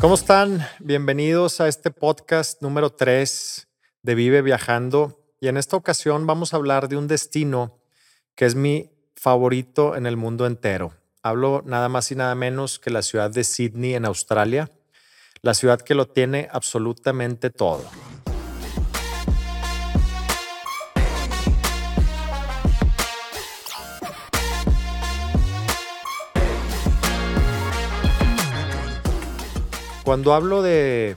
¿Cómo están? Bienvenidos a este podcast número 3 de Vive Viajando. Y en esta ocasión vamos a hablar de un destino que es mi favorito en el mundo entero. Hablo nada más y nada menos que la ciudad de Sydney en Australia, la ciudad que lo tiene absolutamente todo. Cuando hablo de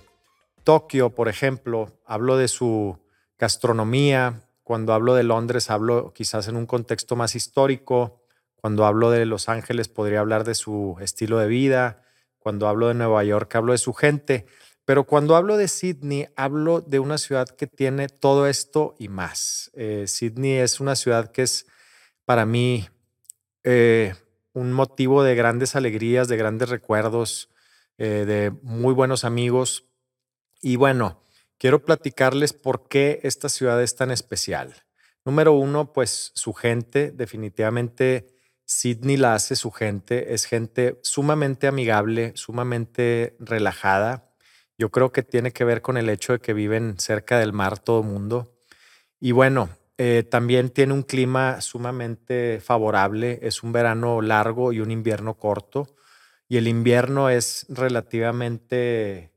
Tokio, por ejemplo, hablo de su gastronomía. Cuando hablo de Londres, hablo quizás en un contexto más histórico. Cuando hablo de Los Ángeles, podría hablar de su estilo de vida. Cuando hablo de Nueva York, hablo de su gente. Pero cuando hablo de Sydney, hablo de una ciudad que tiene todo esto y más. Eh, Sydney es una ciudad que es para mí eh, un motivo de grandes alegrías, de grandes recuerdos, eh, de muy buenos amigos. Y bueno, quiero platicarles por qué esta ciudad es tan especial. Número uno, pues su gente, definitivamente Sydney la hace su gente, es gente sumamente amigable, sumamente relajada. Yo creo que tiene que ver con el hecho de que viven cerca del mar todo el mundo. Y bueno, eh, también tiene un clima sumamente favorable, es un verano largo y un invierno corto y el invierno es relativamente,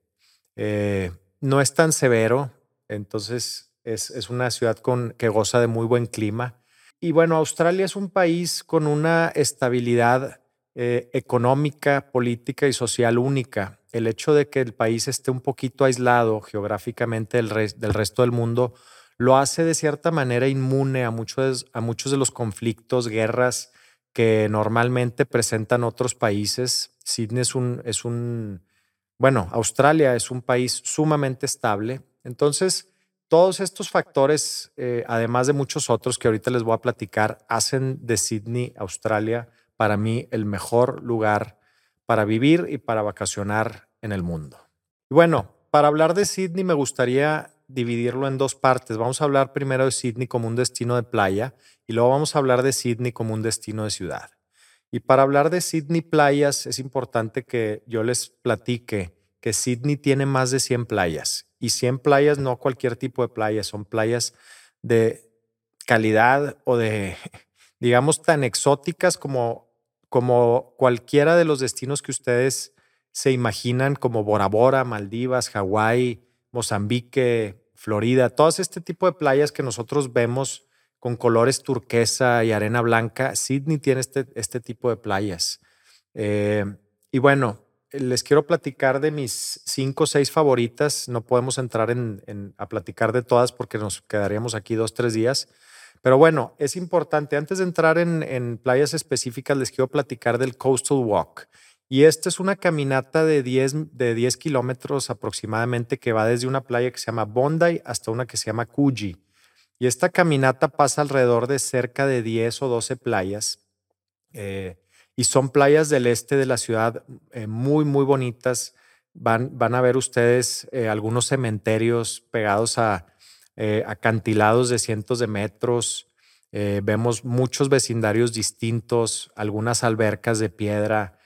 eh, no es tan severo, entonces es, una ciudad con, que goza de muy buen clima. Y bueno, Australia es un país con una estabilidad eh, económica, política y social única. El hecho de que el país esté un poquito aislado geográficamente del, del resto del mundo lo hace de cierta manera inmune a muchos, a muchos de los conflictos, guerras que normalmente presentan otros países. Sydney es un, es un, bueno, Australia es un país sumamente estable. Entonces, todos estos factores, eh, además de muchos otros que ahorita les voy a platicar, hacen de Sydney, Australia, para mí el mejor lugar para vivir y para vacacionar en el mundo. Y bueno, para hablar de Sydney me gustaría dividirlo en dos partes. Vamos a hablar primero de Sydney como un destino de playa y luego vamos a hablar de Sydney como un destino de ciudad. Y para hablar de Sydney playas es importante que yo les platique que Sydney tiene más de 100 playas. Y 100 playas no cualquier tipo de playas, son playas de calidad o de, digamos, tan exóticas como, como cualquiera de los destinos que ustedes se imaginan como Bora Bora, Maldivas, Hawái, Mozambique, Florida, todas este tipo de playas que nosotros vemos con colores turquesa y arena blanca, Sydney tiene este, este tipo de playas. Eh, y bueno, les quiero platicar de mis cinco o seis favoritas. No podemos entrar en, a platicar de todas porque nos quedaríamos aquí dos, tres días. Pero bueno, es importante, antes de entrar en, playas específicas, les quiero platicar del Coastal Walk. Y esta es una caminata de 10, de 10 kilómetros aproximadamente que va desde una playa que se llama Bondi hasta una que se llama Coogee. Y esta caminata pasa alrededor de cerca de 10 o 12 playas. Eh, y son playas del este de la ciudad eh, muy, muy bonitas. Van, van a ver ustedes eh, algunos cementerios pegados a acantilados de cientos de metros. vemos muchos vecindarios distintos, algunas albercas de piedra,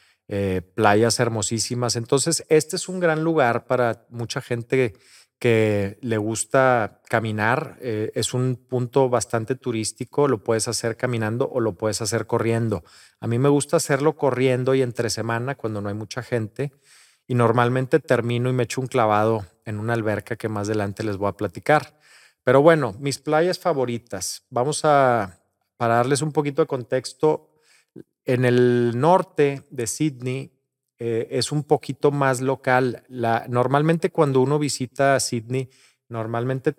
playas hermosísimas. Entonces, este es un gran lugar para mucha gente que le gusta caminar. Eh, es un punto bastante turístico, lo puedes hacer caminando o lo puedes hacer corriendo. A mí me gusta hacerlo corriendo y entre semana cuando no hay mucha gente. Y normalmente termino y me echo un clavado en una alberca que más adelante les voy a platicar. Pero bueno, mis playas favoritas. Vamos a, para darles un poquito de contexto, en el norte de Sydney eh, es un poquito más local. Normalmente cuando uno visita Sydney, normalmente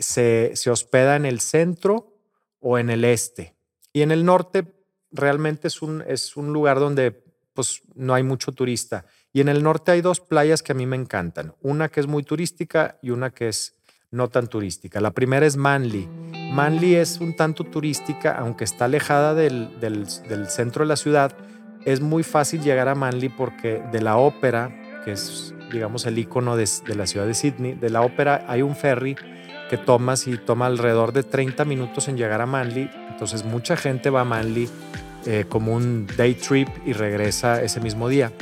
se, se hospeda en el centro o en el este. Y en el norte realmente es un, es un lugar donde pues, no hay mucho turista. Y en el norte hay dos playas que a mí me encantan. Una que es muy turística y una que es no tan turística. La primera es Manly. Manly es un tanto turística, aunque está alejada del, centro de la ciudad. Es muy fácil llegar a Manly porque de la ópera, que es, digamos, el icono de, la ciudad de Sydney, de la ópera hay un ferry que tomas y toma alrededor de 30 minutos en llegar a Manly. Entonces mucha gente va a Manly eh, como un day trip y regresa ese mismo día.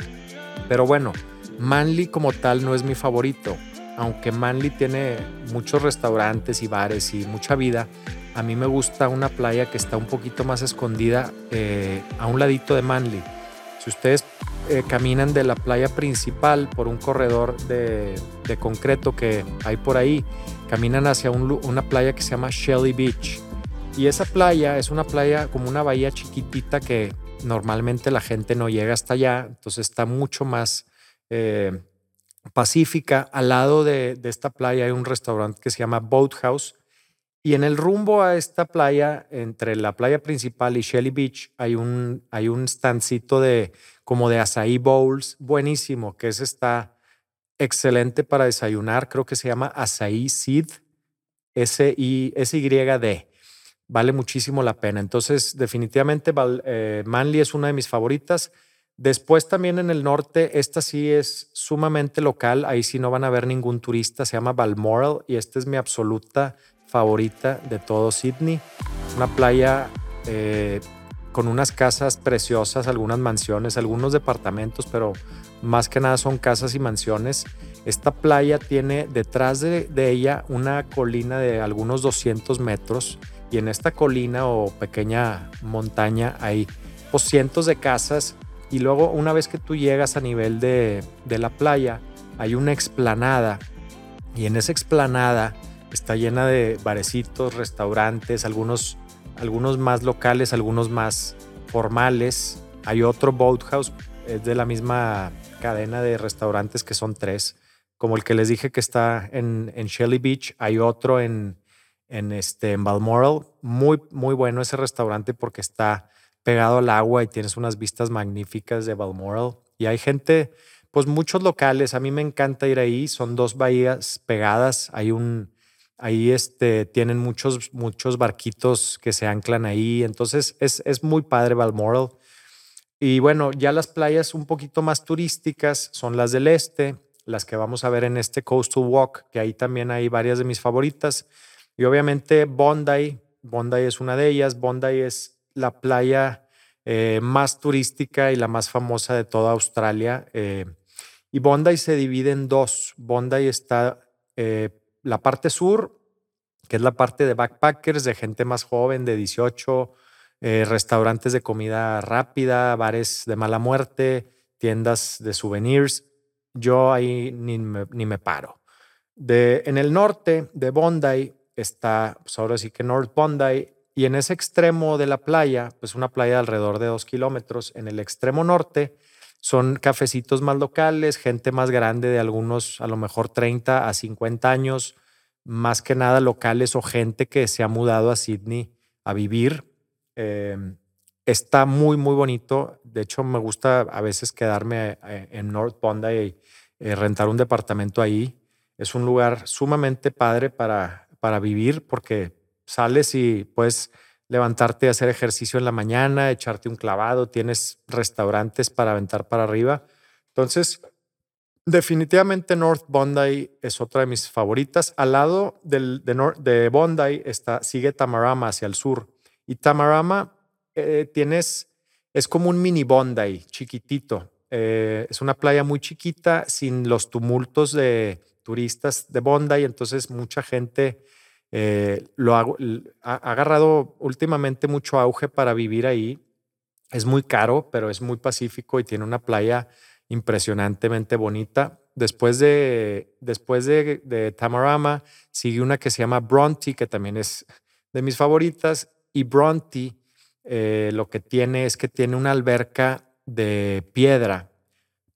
Pero bueno, Manly como tal no es mi favorito, aunque Manly tiene muchos restaurantes y bares y mucha vida, a mí me gusta una playa que está un poquito más escondida eh, a un ladito de Manly. Si ustedes eh, caminan de la playa principal por un corredor de, concreto que hay por ahí, caminan hacia una playa que se llama Shelly Beach. Y esa playa es una playa como una bahía chiquitita que normalmente la gente no llega hasta allá, entonces está mucho más eh, pacífica. Al lado de, esta playa hay un restaurante que se llama Boathouse. Y en el rumbo a esta playa, entre la playa principal y Shelly Beach, hay un, hay un standcito de como de açaí bowls, buenísimo, que ese está excelente para desayunar. Creo que se llama açaí seed, S-Y-D. Vale muchísimo la pena. Entonces, definitivamente eh, Manly es una de mis favoritas. Después también en el norte, esta sí es sumamente local, ahí sí no van a ver ningún turista, se llama Balmoral y esta es mi absoluta favorita de todo Sydney. Una playa eh, con unas casas preciosas, algunas mansiones, algunos departamentos, pero más que nada son casas y mansiones. Esta playa tiene detrás de, de ella una colina de algunos 200 metros y en esta colina o pequeña montaña hay pues, cientos de casas y luego una vez que tú llegas a nivel de, la playa, hay una explanada y en esa explanada está llena de barecitos, restaurantes, algunos, algunos más locales, algunos más formales. Hay otro boathouse, es de la misma cadena de restaurantes que son tres, como el que les dije que está en, en Shelly Beach, hay otro en, en, este, en Balmoral, muy, muy bueno ese restaurante porque está pegado al agua y tienes unas vistas magníficas de Balmoral. Y hay gente, pues muchos locales, a mí me encanta ir ahí, son dos bahías pegadas, hay un, ahí este, tienen muchos, muchos barquitos que se anclan ahí, entonces es, es muy padre Balmoral. Y bueno, ya las playas un poquito más turísticas son las del este, las que vamos a ver en este Coastal Walk, que ahí también hay varias de mis favoritas. Y obviamente Bondi, Bondi es una de ellas, Bondi es la playa eh, más turística y la más famosa de toda Australia. Eh, y Bondi se divide en dos. Bondi está eh, la parte sur, que es la parte de backpackers, de gente más joven, de 18, restaurantes de comida rápida, bares de mala muerte, tiendas de souvenirs. Yo ahí ni me, paro. De, en el norte de Bondi está, pues ahora sí que North Bondi, y en ese extremo de la playa, pues una playa de alrededor de dos kilómetros, en el extremo norte, son cafecitos más locales, gente más grande de algunos, a lo mejor 30 a 50 años, más que nada locales o gente que se ha mudado a Sydney a vivir. Em, está muy, muy bonito. De hecho, me gusta a veces quedarme eh, en North Bondi y eh, rentar un departamento ahí. Es un lugar sumamente padre para, para vivir porque sales y puedes levantarte a hacer ejercicio en la mañana, echarte un clavado, tienes restaurantes para aventar para arriba. Entonces, definitivamente North Bondi es otra de mis favoritas. Al lado del, de, Bondi está, sigue Tamarama hacia el sur. Y Tamarama eh, tienes, es como un mini Bondi, chiquitito. Eh, es una playa muy chiquita, sin los tumultos de turistas de Bondi, entonces mucha gente eh, lo ha, agarrado últimamente mucho auge para vivir ahí. Es muy caro, pero es muy pacífico y tiene una playa impresionantemente bonita. Después de, después de, Tamarama sigue una que se llama Bronte, que también es de mis favoritas. Y Bronte eh, lo que tiene es que tiene una alberca de piedra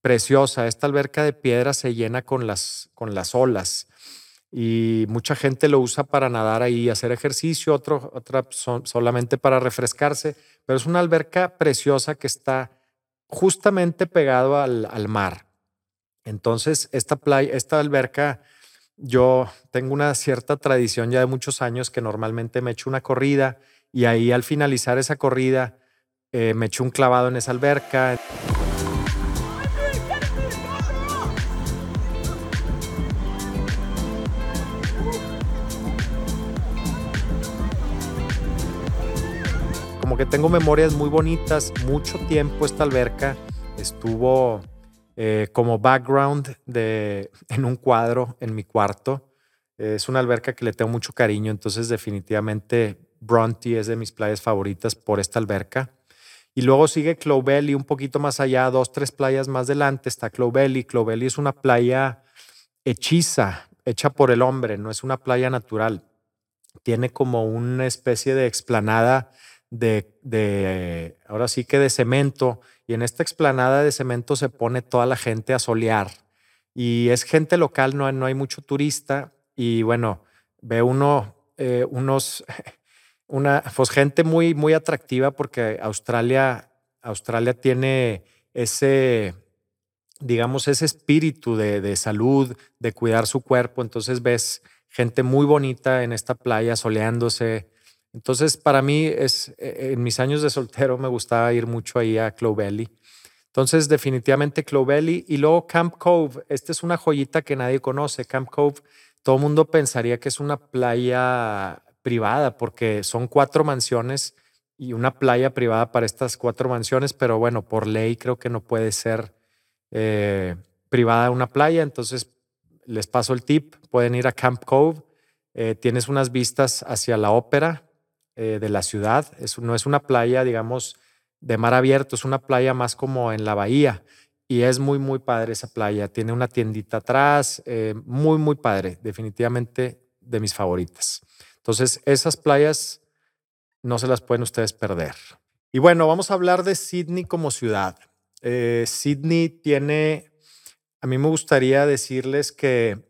preciosa. Esta alberca de piedra se llena con las, con las olas y mucha gente lo usa para nadar ahí hacer ejercicio, otro, otra solamente para refrescarse, pero es una alberca preciosa que está justamente pegado al, mar. Entonces, esta playa, esta alberca, yo tengo una cierta tradición ya de muchos años que normalmente me echo una corrida y ahí al finalizar esa corrida eh, me echo un clavado en esa alberca. Que tengo memorias muy bonitas. Mucho tiempo esta alberca estuvo eh, como background de, en un cuadro en mi cuarto. es una alberca que le tengo mucho cariño, entonces definitivamente Bronte es de mis playas favoritas por esta alberca. Y luego sigue Clovelly un poquito más allá, dos, tres playas más adelante está Clovelly. Clovelly es una playa hechiza, hecha por el hombre, no es una playa natural. Tiene como una especie de explanada de, ahora sí que de cemento, y en esta explanada de cemento se pone toda la gente a solear. Y es gente local, no, no hay mucho turista, y bueno, ve uno eh, unos, una, pues gente muy, muy atractiva porque Australia, Australia tiene ese, digamos, ese espíritu de, de, salud, de cuidar su cuerpo. Entonces ves gente muy bonita en esta playa soleándose, entonces, para mí, es, eh, en mis años de soltero me gustaba ir mucho ahí a Clovelly. Entonces, definitivamente Clovelly. Y luego Camp Cove. Esta es una joyita que nadie conoce. Camp Cove, todo el mundo pensaría que es una playa privada porque son cuatro mansiones y una playa privada para estas cuatro mansiones, pero bueno, por ley creo que no puede ser eh, privada una playa. Entonces, les paso el tip. Pueden ir a Camp Cove. Eh, tienes unas vistas hacia la ópera, eh, de la ciudad. No es una playa, digamos, de mar abierto, es una playa más como en la bahía. Y es muy, muy padre esa playa. Tiene una tiendita atrás, eh, muy, muy padre. Definitivamente de mis favoritas. Entonces, esas playas no se las pueden ustedes perder. Y bueno, vamos a hablar de Sydney como ciudad. Eh, Sydney tiene, a mí me gustaría decirles que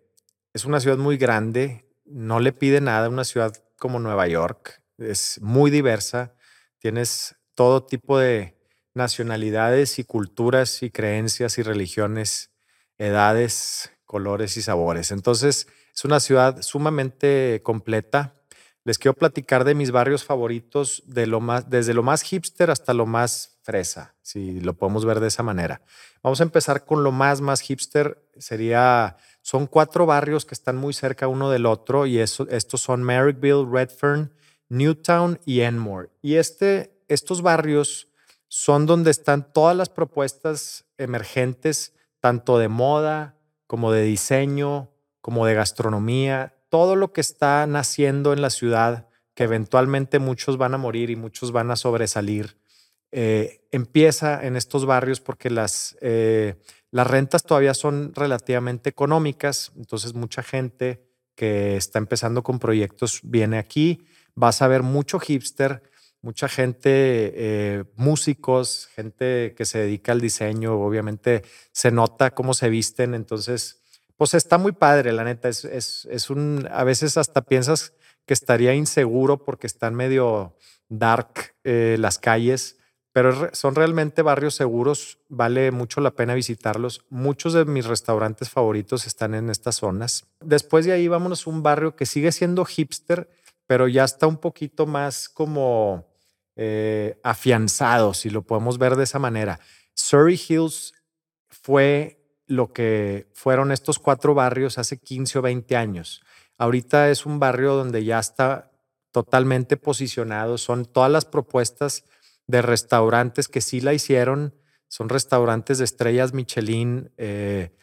es una ciudad muy grande, no le pide nada a una ciudad como Nueva York es muy diversa, tienes todo tipo de nacionalidades y culturas y creencias y religiones, edades, colores y sabores. Entonces, es una ciudad sumamente completa. Les quiero platicar de mis barrios favoritos, lo más, desde lo más hipster hasta lo más fresa, si lo podemos ver de esa manera. Vamos a empezar con lo más, más hipster. Sería, son cuatro barrios que están muy cerca uno del otro y eso, estos son Merrickville, Redfern, Newtown y Enmore. Y este, estos barrios son donde están todas las propuestas emergentes, tanto de moda como de diseño, como de gastronomía, todo lo que está naciendo en la ciudad, que eventualmente muchos van a morir y muchos van a sobresalir, eh, empieza en estos barrios porque las, eh, las rentas todavía son relativamente económicas, entonces mucha gente que está empezando con proyectos viene aquí vas a ver mucho hipster, mucha gente, eh, músicos, gente que se dedica al diseño, obviamente se nota cómo se visten, entonces, pues está muy padre, la neta, es, es, un, a veces hasta piensas que estaría inseguro porque están medio dark eh, las calles, pero son realmente barrios seguros, vale mucho la pena visitarlos. Muchos de mis restaurantes favoritos están en estas zonas. Después de ahí vámonos a un barrio que sigue siendo hipster, pero ya está un poquito más como eh, afianzado, si lo podemos ver de esa manera. Surrey Hills fue lo que fueron estos cuatro barrios hace 15 o 20 años. Ahorita es un barrio donde ya está totalmente posicionado, son todas las propuestas de restaurantes que sí la hicieron, son restaurantes de estrellas Michelin, eh,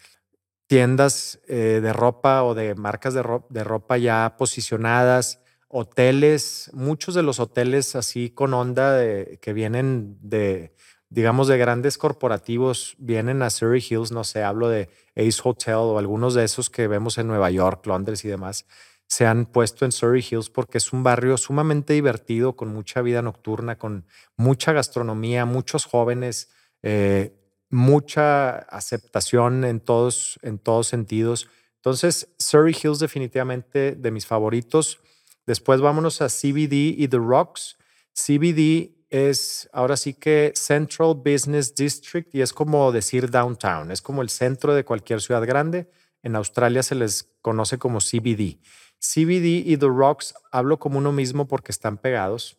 tiendas eh, de ropa o de marcas de ropa ya posicionadas, hoteles, muchos de los hoteles así con onda que vienen de, digamos, de grandes corporativos, vienen a Surrey Hills, no sé, hablo de Ace Hotel o algunos de esos que vemos en Nueva York, Londres y demás, se han puesto en Surrey Hills porque es un barrio sumamente divertido, con mucha vida nocturna, con mucha gastronomía, muchos jóvenes, eh, mucha aceptación en todos, en todos sentidos. Entonces, Surrey Hills definitivamente de mis favoritos. Después vámonos a CBD y The Rocks. CBD es ahora sí que Central Business District y es como decir downtown, es como el centro de cualquier ciudad grande. En Australia se les conoce como CBD. CBD y The Rocks hablo como uno mismo porque están pegados.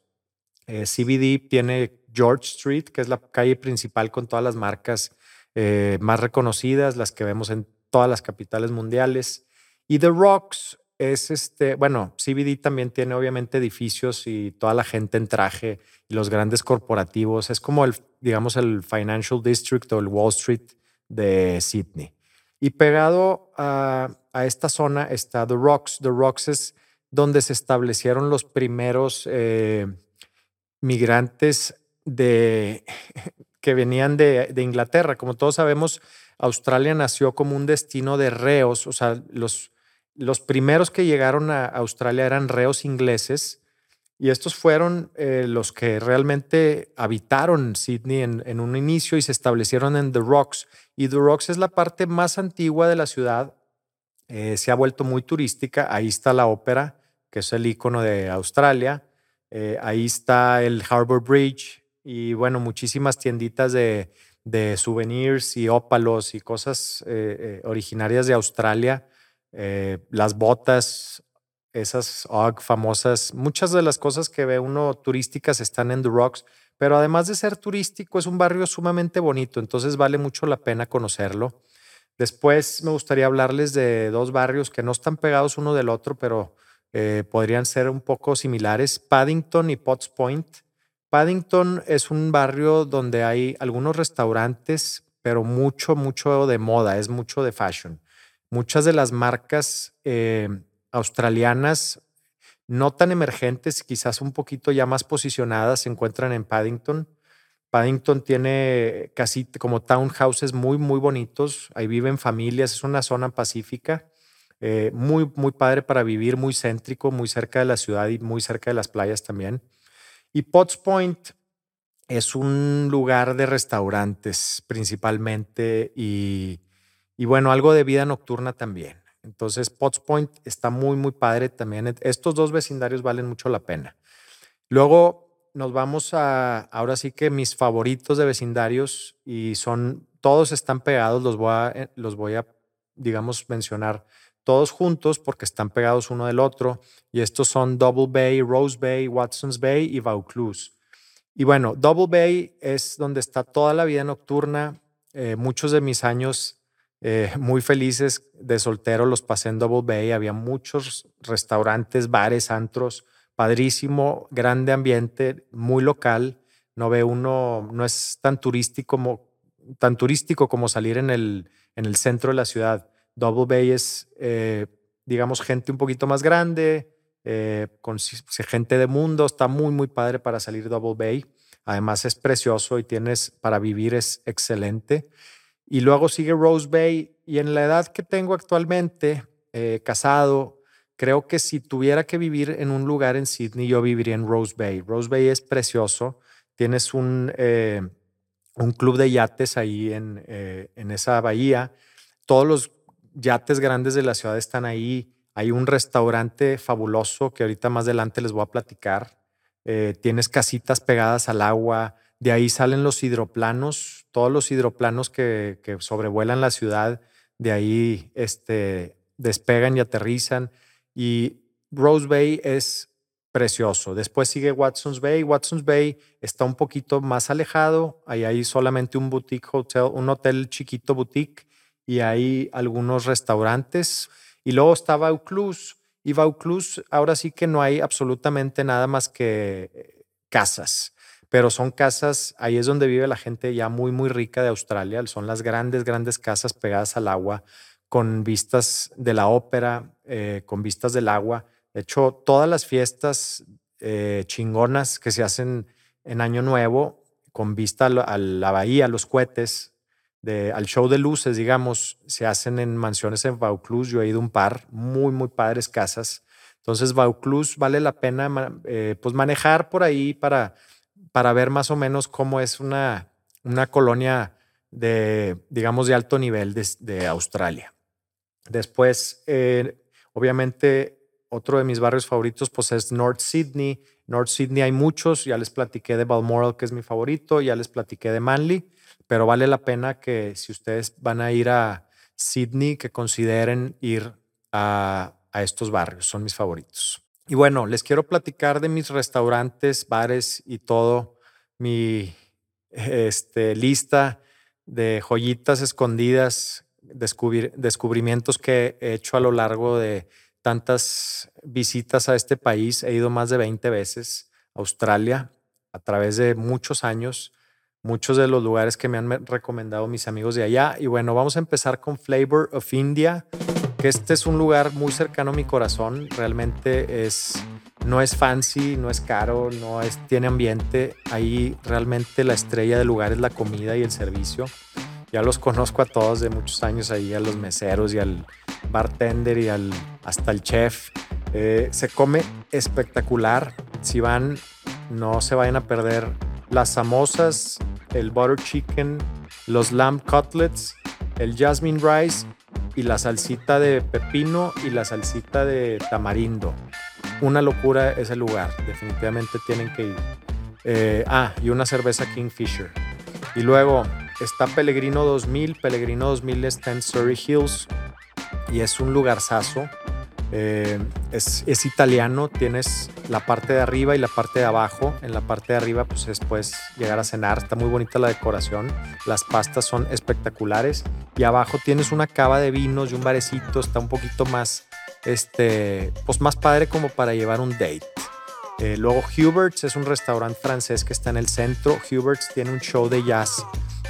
Eh, CBD tiene George Street, que es la calle principal con todas las marcas eh, más reconocidas, las que vemos en todas las capitales mundiales. Y The Rocks es este, bueno, CBD también tiene obviamente edificios y toda la gente en traje y los grandes corporativos. Es como el, digamos, el Financial District o el Wall Street de Sydney. Y pegado a, esta zona está The Rocks. The Rocks es donde se establecieron los primeros eh, migrantes de, que venían de, de, Inglaterra. Como todos sabemos, Australia nació como un destino de reos, o sea, los, los primeros que llegaron a Australia eran reos ingleses y estos fueron eh, los que realmente habitaron Sydney en, un inicio y se establecieron en The Rocks. Y The Rocks es la parte más antigua de la ciudad. Eh, se ha vuelto muy turística. Ahí está la ópera, que es el icono de Australia. Eh, ahí está el Harbour Bridge y bueno, muchísimas tienditas de, de souvenirs y ópalos y cosas originarias de Australia. Las botas esas famosas, muchas de las cosas que ve uno turísticas están en The Rocks, pero además de ser turístico es un barrio sumamente bonito, entonces vale mucho la pena conocerlo. Después me gustaría hablarles de dos barrios que no están pegados uno del otro, pero eh, podrían ser un poco similares, Paddington y Potts Point. Paddington es un barrio donde hay algunos restaurantes, pero mucho, mucho de moda, es mucho de fashion. Muchas de las marcas eh, australianas no tan emergentes, quizás un poquito ya más posicionadas, se encuentran en Paddington. Paddington tiene casi como townhouses muy, muy bonitos. Ahí viven familias, es una zona pacífica, eh, muy, muy padre para vivir, muy céntrico, muy cerca de la ciudad y muy cerca de las playas también. Y Potts Point es un lugar de restaurantes principalmente y, y bueno, algo de vida nocturna también. Entonces, Potts Point está muy, muy padre también. Estos dos vecindarios valen mucho la pena. Luego nos vamos a, ahora sí que mis favoritos de vecindarios y son, todos están pegados, los voy a, eh, los voy a digamos, mencionar todos juntos porque están pegados uno del otro. Y estos son Double Bay, Rose Bay, Watson's Bay y Vaucluse. Y bueno, Double Bay es donde está toda la vida nocturna. Eh, muchos de mis años eh, muy felices de soltero, los pasé en Double Bay, había muchos restaurantes, bares, antros, padrísimo, grande ambiente, muy local, no ve uno, no es tan turístico como, tan turístico como salir en el, en el centro de la ciudad. Double Bay es, eh, digamos, gente un poquito más grande, eh, con gente de mundo, está muy, muy padre para salir Double Bay. Además es precioso y tienes para vivir es excelente. Y luego sigue Rose Bay. Y en la edad que tengo actualmente, eh, casado, creo que si tuviera que vivir en un lugar en Sydney, yo viviría en Rose Bay. Rose Bay es precioso. Tienes un, eh, un club de yates ahí en, eh, en esa bahía. Todos los yates grandes de la ciudad están ahí. Hay un restaurante fabuloso que ahorita más adelante les voy a platicar. tienes casitas pegadas al agua. De ahí salen los hidroplanos, todos los hidroplanos que, sobrevuelan la ciudad, de ahí este, despegan y aterrizan. Y Rose Bay es precioso. Después sigue Watson's Bay. Watson's Bay está un poquito más alejado. Ahí hay solamente un boutique hotel, un hotel chiquito boutique y hay algunos restaurantes. Y luego está Vaucluse. Y Vaucluse ahora sí que no hay absolutamente nada más que eh, casas pero son casas, ahí es donde vive la gente ya muy, muy rica de Australia, son las grandes, grandes casas pegadas al agua, con vistas de la ópera, eh, con vistas del agua. De hecho, todas las fiestas eh, chingonas que se hacen en Año Nuevo, con vista a la bahía, a los cohetes, de, al show de luces, digamos, se hacen en mansiones en Vaucluse. Yo he ido un par, muy, muy padres casas. Entonces, Vaucluse vale la pena eh, pues manejar por ahí para para ver más o menos cómo es una, una colonia de, digamos, de alto nivel de, Australia. Después, eh, obviamente, otro de mis barrios favoritos pues es North Sydney. North Sydney hay muchos, ya les platiqué de Balmoral, que es mi favorito, ya les platiqué de Manly, pero vale la pena que si ustedes van a ir a Sydney, que consideren ir a, a estos barrios, son mis favoritos. Y bueno, les quiero platicar de mis restaurantes, bares y todo, mi este, lista de joyitas escondidas, descubrimientos que he hecho a lo largo de tantas visitas a este país. He ido más de 20 veces a Australia a través de muchos años. muchos de los lugares que me han recomendado mis amigos de allá. Y bueno, vamos a empezar con Flavor of India, este es un lugar muy cercano a mi corazón. Realmente es, no es fancy, no es caro, no es, tiene ambiente. Ahí realmente la estrella del lugar es la comida y el servicio. Ya los conozco a todos de muchos años ahí, a los meseros y al bartender y al, hasta el chef. Eh, se come espectacular. Si van, no se vayan a perder las samosas, el butter chicken, los lamb cutlets, el jasmine rice y la salsita de pepino y la salsita de tamarindo. Una locura ese lugar, definitivamente tienen que ir. Eh, ah, y una cerveza Kingfisher. Y luego está Pellegrino 2000. Pellegrino 2000 está en Surrey Hills y es un lugarzazo. Eh, es, italiano, tienes la parte de arriba y la parte de abajo. En la parte de arriba, pues después llegar a cenar. Está muy bonita la decoración. Las pastas son espectaculares. Y abajo tienes una cava de vinos y un barecito. Está un poquito más, este, pues más padre como para llevar un date. Eh, luego Hubert's es un restaurante francés que está en el centro. Hubert's tiene un show de jazz.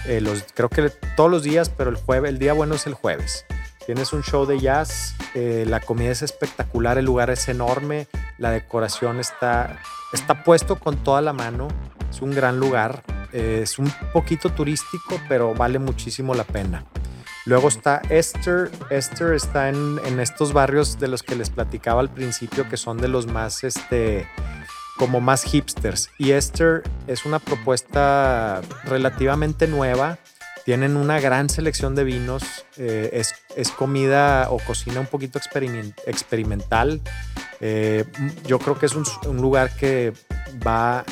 Eh, los, creo que todos los días, pero el jueves, el día bueno es el jueves. Tienes un show de jazz, eh, la comida es espectacular, el lugar es enorme, la decoración está, está puesto con toda la mano, es un gran lugar, eh, es un poquito turístico, pero vale muchísimo la pena. Luego está Esther. Esther está en, en, estos barrios de los que les platicaba al principio, que son de los más, este, como más hipsters. Y Esther es una propuesta relativamente nueva tienen una gran selección de vinos, eh, es, comida o cocina un poquito experimental. Eh, yo creo que es un, lugar que va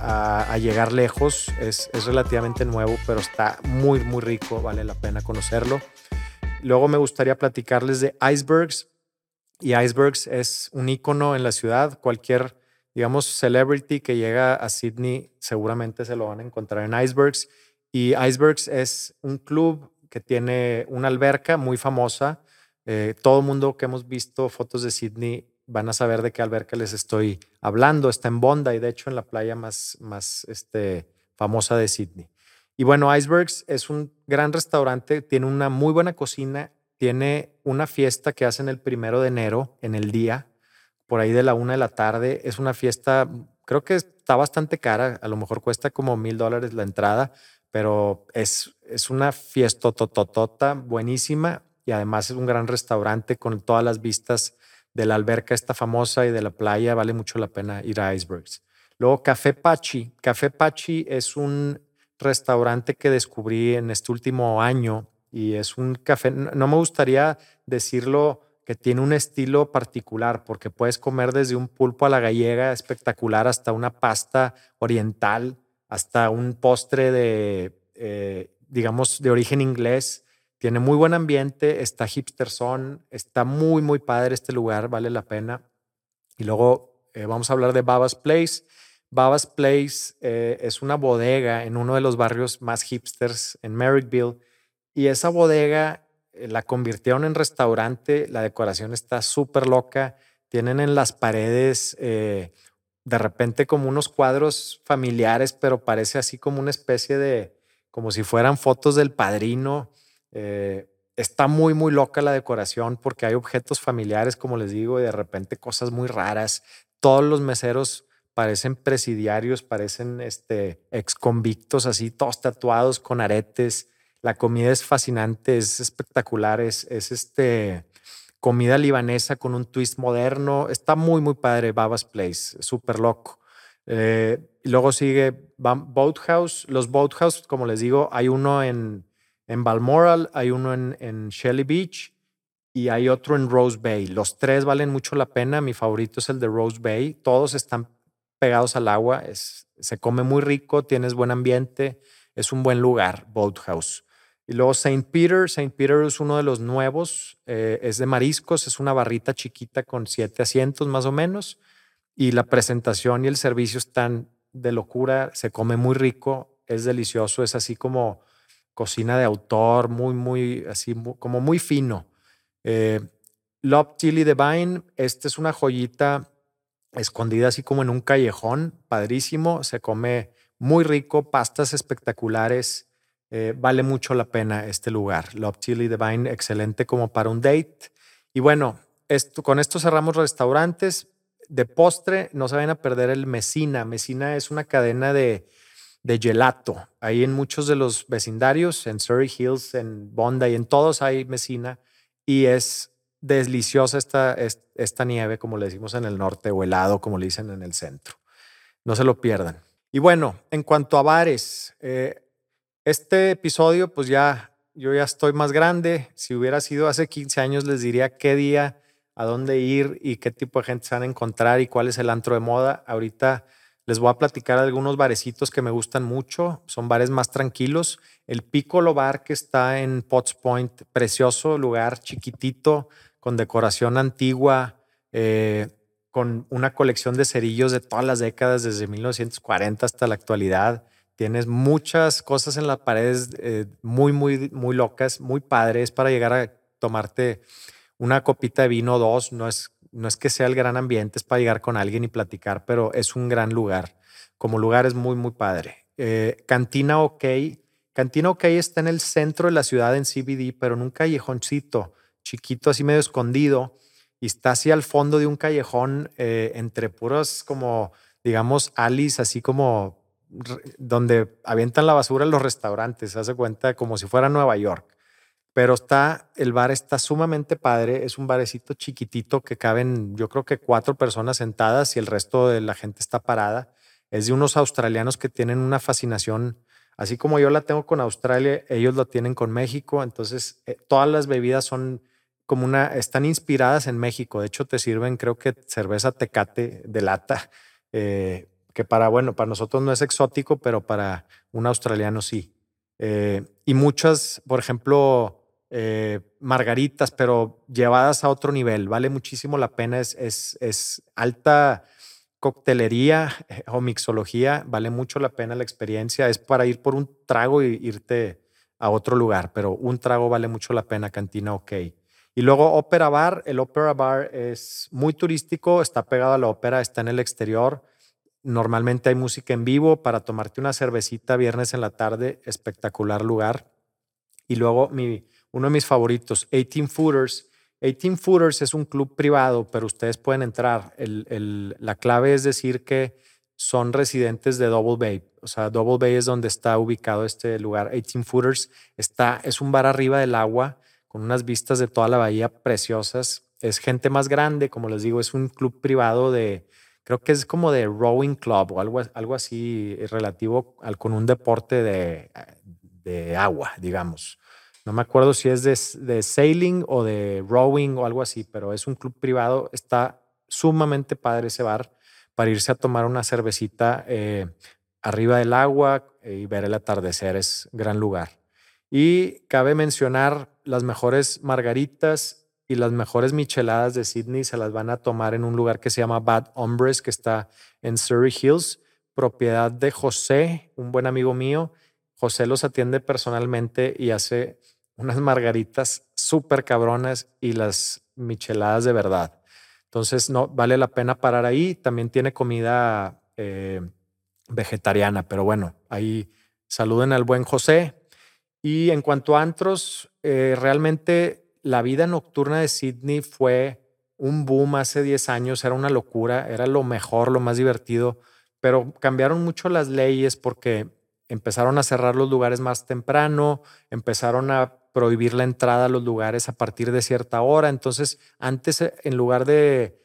a, llegar lejos, es, relativamente nuevo, pero está muy, muy rico, vale la pena conocerlo. Luego me gustaría platicarles de Icebergs. Y Icebergs es un icono en la ciudad. Cualquier, digamos, celebrity que llega a Sydney seguramente se lo van a encontrar en Icebergs. Y Icebergs es un club que tiene una alberca muy famosa. Eh, todo el mundo que hemos visto fotos de Sydney van a saber de qué alberca les estoy hablando. Está en Bondi, de hecho, en la playa más, más este, famosa de Sydney. Y bueno, Icebergs es un gran restaurante, tiene una muy buena cocina, tiene una fiesta que hacen el primero de enero en el día, por ahí de la una de la tarde. Es una fiesta, creo que está bastante cara, a lo mejor cuesta como mil dólares la entrada, pero es, es una fiesta tototota buenísima y además es un gran restaurante con todas las vistas de la alberca esta famosa y de la playa, vale mucho la pena ir a Icebergs. Luego Café Pachi. Café Pachi es un restaurante que descubrí en este último año y es un café, no me gustaría decirlo que tiene un estilo particular porque puedes comer desde un pulpo a la gallega espectacular hasta una pasta oriental hasta un postre de, eh, digamos, de origen inglés. Tiene muy buen ambiente, está hipster son, está muy, muy padre este lugar, vale la pena. Y luego eh, vamos a hablar de Baba's Place. Baba's Place eh, es una bodega en uno de los barrios más hipsters en Merrickville. Y esa bodega la convirtieron en restaurante. La decoración está súper loca. Tienen en las paredes de repente como unos cuadros familiares, pero parece así como una especie de, como si fueran fotos del padrino. Eh, está muy, muy loca la decoración porque hay objetos familiares, como les digo, y de repente cosas muy raras. Todos los meseros parecen presidiarios, parecen este, ex convictos, así, todos tatuados con aretes. La comida es fascinante, es espectacular, es, es este, comida libanesa con un twist moderno. Está muy, muy padre Baba's Place, súper loco. Eh, y luego sigue Boathouse. Los Boathouse, como les digo, hay uno en, en Balmoral, hay uno en, en Shelly Beach y hay otro en Rose Bay. Los tres valen mucho la pena. Mi favorito es el de Rose Bay. Todos están pegados al agua. Es, se come muy rico, tienes buen ambiente. Es un buen lugar, Boathouse. Y luego St. Peter, St. Peter es uno de los nuevos, eh, es de mariscos, es una barrita chiquita con siete asientos más o menos. Y la presentación y el servicio están de locura, se come muy rico, es delicioso, es así como cocina de autor, muy, muy, así como muy fino. Eh, Love Chili Divine, esta es una joyita escondida así como en un callejón, padrísimo, se come muy rico, pastas espectaculares. Eh, vale mucho la pena este lugar. Love Chili Divine, excelente como para un date. Y bueno, con esto cerramos restaurantes. De postre, no se vayan a perder el Mesina. Mesina es una cadena de, de gelato. Ahí en muchos de los vecindarios, en Surrey Hills, en Bondi, en todos hay Mesina. Y es deliciosa esta, esta nieve, como le decimos en el norte, o helado, como le dicen en el centro. No se lo pierdan. Y bueno, en cuanto a bares, eh, este episodio, pues ya yo ya estoy más grande. Si hubiera sido hace 15 años, les diría qué día, a dónde ir y qué tipo de gente se van a encontrar y cuál es el antro de moda. Ahorita les voy a platicar algunos barecitos que me gustan mucho. Son bares más tranquilos. El Piccolo Bar que está en Potts Point, precioso lugar, chiquitito, con decoración antigua, eh, con una colección de cerillos de todas las décadas, desde 1940 hasta la actualidad. Tienes muchas cosas en las paredes eh, muy, muy, muy locas, muy padres para llegar a tomarte una copita de vino o dos. No es, no es que sea el gran ambiente, es para llegar con alguien y platicar, pero es un gran lugar. Como lugar es muy, muy padre. Eh, Cantina OK. Cantina OK está en el centro de la ciudad en CBD, pero en un callejoncito chiquito, así medio escondido, y está así al fondo de un callejón eh, entre puros como, digamos, alis, así como donde avientan la basura los restaurantes, se hace cuenta como si fuera Nueva York. Pero está, el bar está sumamente padre, es un barecito chiquitito que caben, yo creo que cuatro personas sentadas y el resto de la gente está parada. Es de unos australianos que tienen una fascinación, así como yo la tengo con Australia, ellos lo tienen con México, entonces eh, todas las bebidas son como una, están inspiradas en México, de hecho te sirven creo que cerveza tecate de lata. Eh, que para, bueno, para nosotros no es exótico, pero para un australiano sí. Eh, y muchas, por ejemplo, eh, margaritas, pero llevadas a otro nivel. Vale muchísimo la pena. Es, es, es, alta coctelería eh, o mixología. Vale mucho la pena la experiencia. Es para ir por un trago y irte a otro lugar, pero un trago vale mucho la pena. Cantina OK. Y luego Opera Bar. El Opera Bar es muy turístico, está pegado a la ópera, está en el exterior Normalmente hay música en vivo para tomarte una cervecita viernes en la tarde, espectacular lugar. Y luego mi, uno de mis favoritos, 18 Footers. 18 Footers es un club privado, pero ustedes pueden entrar. la clave es decir que son residentes de Double Bay. O sea, Double Bay es donde está ubicado este lugar. 18 Footers está, es un bar arriba del agua con unas vistas de toda la bahía preciosas. Es gente más grande, como les digo, es un club privado de, creo que es como de rowing club o algo, algo así relativo al, con un deporte de, de agua, digamos. No me acuerdo si es de, de, sailing o de rowing o algo así, pero es un club privado. Está sumamente padre ese bar para irse a tomar una cervecita eh, arriba del agua eh, y ver el atardecer. Es gran lugar. Y cabe mencionar las mejores margaritas y las mejores micheladas de Sydney se las van a tomar en un lugar que se llama Bad Hombres, que está en Surrey Hills, propiedad de José, un buen amigo mío. José los atiende personalmente y hace unas margaritas súper cabronas y las micheladas de verdad. Entonces, no vale la pena parar ahí. También tiene comida eh, vegetariana, pero bueno, ahí saluden al buen José. Y en cuanto a antros, eh, realmente la vida nocturna de Sydney fue un boom hace 10 años, era una locura, era lo mejor, lo más divertido, pero cambiaron mucho las leyes porque empezaron a cerrar los lugares más temprano, empezaron a prohibir la entrada a los lugares a partir de cierta hora. Entonces, antes, eh, en lugar de,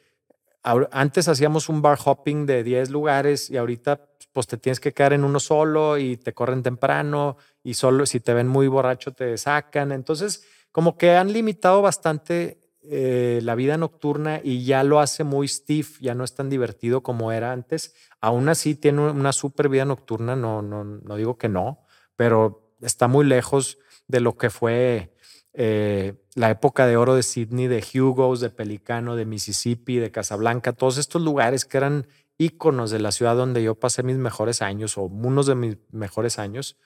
antes hacíamos un bar hopping de 10 lugares y ahorita pues te tienes que quedar en uno solo y te corren temprano y solo si te ven muy borracho te sacan. Entonces, como que han limitado bastante eh, la vida nocturna y ya lo hace muy stiff, ya no es tan divertido como era antes. Aún así tiene una super vida nocturna, no, no, no digo que no, pero está muy lejos de lo que fue eh, la época de oro de Sydney, de Hugo's, de Pelicano, de Mississippi, de Casablanca, todos estos lugares que eran íconos de la ciudad donde yo pasé mis mejores años o unos de mis mejores años.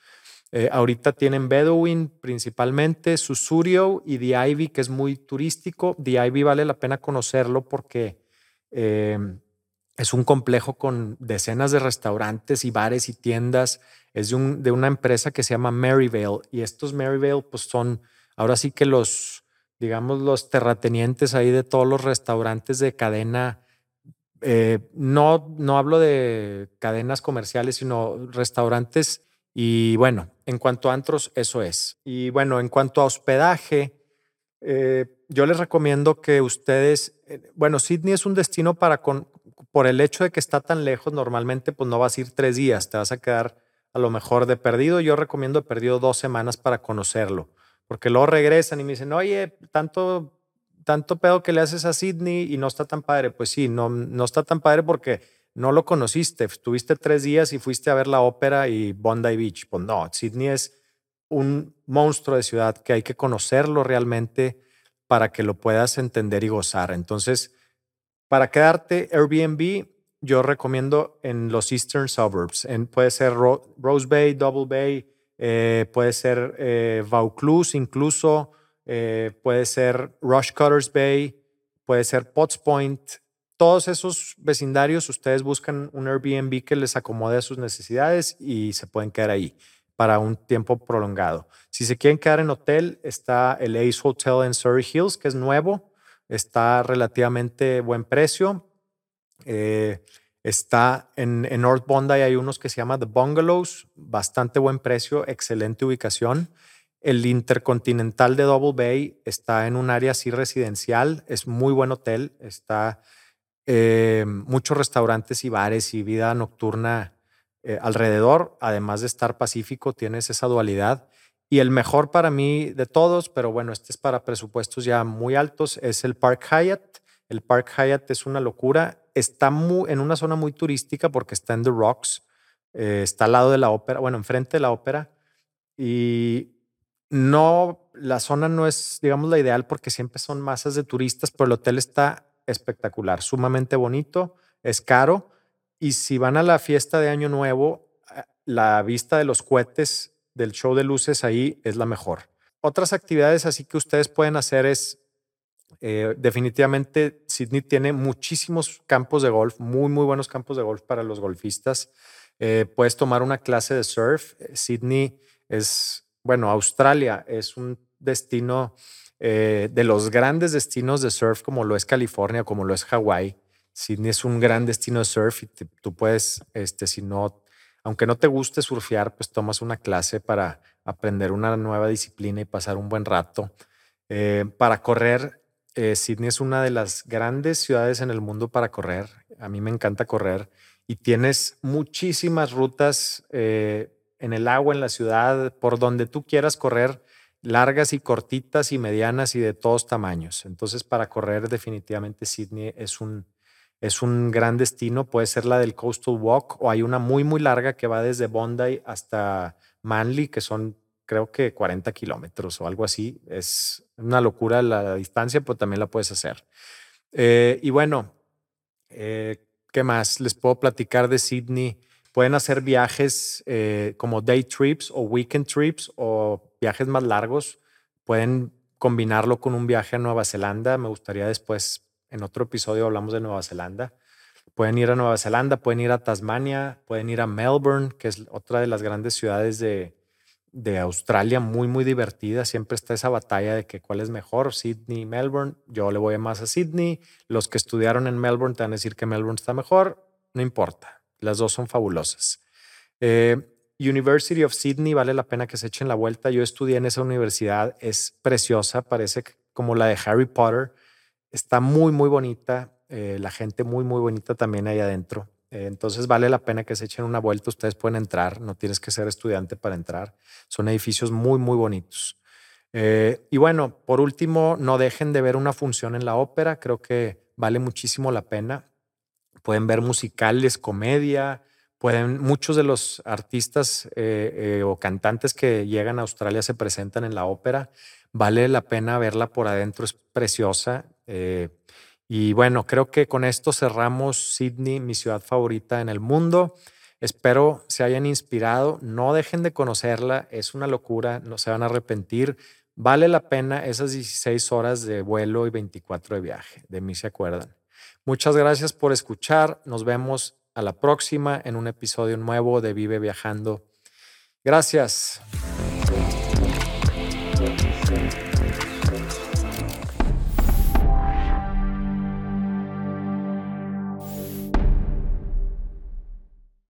Eh, ahorita tienen Bedouin principalmente, Susurio y The Ivy, que es muy turístico. The Ivy vale la pena conocerlo porque eh, Es un complejo con decenas de restaurantes y bares y tiendas. Es de, un, de una empresa que se llama Maryvale y estos Maryvale pues son ahora sí que los, digamos, los terratenientes ahí de todos los restaurantes de cadena. Eh, no, no hablo de cadenas comerciales, sino restaurantes. Y bueno, en cuanto a antros, eso es. Y bueno, en cuanto a hospedaje, eh, yo les recomiendo que ustedes, eh, bueno, Sydney es un destino para, con, por el hecho de que está tan lejos, normalmente pues no vas a ir tres días, te vas a quedar a lo mejor de perdido. Yo recomiendo de perdido dos semanas para conocerlo, porque luego regresan y me dicen, oye, tanto, tanto pedo que le haces a Sydney y no está tan padre. Pues sí, no, no está tan padre porque no lo conociste. Estuviste tres días y fuiste a ver la ópera y Bondi Beach. Pues no, Sydney es un monstruo de ciudad que hay que conocerlo realmente para que lo puedas entender y gozar. Entonces, para quedarte Airbnb, yo recomiendo en los Eastern Suburbs. En, puede ser Rose Bay, Double Bay, eh, puede ser eh, Vaucluse incluso, eh, puede ser Rush Cutters Bay, puede ser Potts Point. Todos esos vecindarios, ustedes buscan un Airbnb que les acomode a sus necesidades y se pueden quedar ahí para un tiempo prolongado. Si se quieren quedar en hotel, está el Ace Hotel en Surrey Hills, que es nuevo, está relativamente buen precio. Eh, está en, en, North Bondi, hay unos que se llaman The Bungalows, bastante buen precio, excelente ubicación. El Intercontinental de Double Bay está en un área así residencial, es muy buen hotel, está eh, muchos restaurantes y bares y vida nocturna eh, alrededor, además de estar pacífico, tienes esa dualidad. Y el mejor para mí de todos, pero bueno, este es para presupuestos ya muy altos, es el Park Hyatt. El Park Hyatt es una locura. Está muy, en una zona muy turística porque está en The Rocks. Eh, está al lado de la ópera, bueno, enfrente de la ópera. Y no, la zona no es, digamos, la ideal porque siempre son masas de turistas, pero el hotel está espectacular, sumamente bonito, es caro y si van a la fiesta de Año Nuevo, ah, la vista de los cohetes del show de luces ahí es la mejor. Otras actividades así que ustedes pueden hacer es, eh, definitivamente, Sydney tiene muchísimos campos de golf, muy, muy buenos campos de golf para los golfistas. Eh, puedes tomar una clase de surf. Sydney es, bueno, Australia es un destino eh, de los grandes destinos de surf como lo es California, como lo es Hawái. Sydney es un gran destino de surf y tú puedes, este, si no, aunque no te guste surfear, pues tomas una clase para aprender una nueva disciplina y pasar un buen rato. Eh, para correr, eh, Sydney es una de las grandes ciudades en el mundo para correr. A mí me encanta correr y tienes muchísimas rutas eh, en el agua, en la ciudad, por donde tú quieras correr, largas y cortitas y medianas y de todos tamaños. Entonces, para correr definitivamente Sydney es un, es un gran destino, puede ser la del Coastal Walk o hay una muy, muy larga que va desde Bondi hasta Manly, que son creo que 40 kilómetros o algo así. Es una locura la distancia, pero también la puedes hacer. Eh, y bueno, eh, ¿qué más? Les puedo platicar de Sydney. Pueden hacer viajes eh, como day trips o weekend trips o viajes más largos. Pueden combinarlo con un viaje a Nueva Zelanda. Me gustaría después en otro episodio hablamos de Nueva Zelanda. Pueden ir a Nueva Zelanda, pueden ir a Tasmania, pueden ir a Melbourne, que es otra de las grandes ciudades de, de Australia, muy, muy divertida. Siempre está esa batalla de que cuál es mejor, Sydney, Melbourne. Yo le voy más a Sydney. Los que estudiaron en Melbourne te van a decir que Melbourne está mejor. No importa, las dos son fabulosas. Eh, University of Sydney, vale la pena que se echen la vuelta. Yo estudié en esa universidad, es preciosa, parece como la de Harry Potter está muy, muy bonita. Eh, la gente muy, muy bonita también ahí adentro. Eh, entonces vale la pena que se echen una vuelta. Ustedes pueden entrar, no tienes que ser estudiante para entrar. Son edificios muy, muy bonitos. Y bueno, por último, no dejen de ver una función en la ópera. Creo que vale muchísimo la pena. Pueden ver musicales, comedia. Pueden, muchos de los artistas o cantantes que llegan a Australia se presentan en la ópera. Vale la pena verla por adentro, es preciosa. Eh, y bueno, creo que con esto cerramos Sydney, mi ciudad favorita en el mundo. Espero se hayan inspirado. No dejen de conocerla. Es una locura. No se van a arrepentir. Vale la pena esas 16 horas de vuelo y 24 de viaje. De mí se acuerdan. Muchas gracias por escuchar. Nos vemos a la próxima en un episodio nuevo de Vive Viajando. Gracias.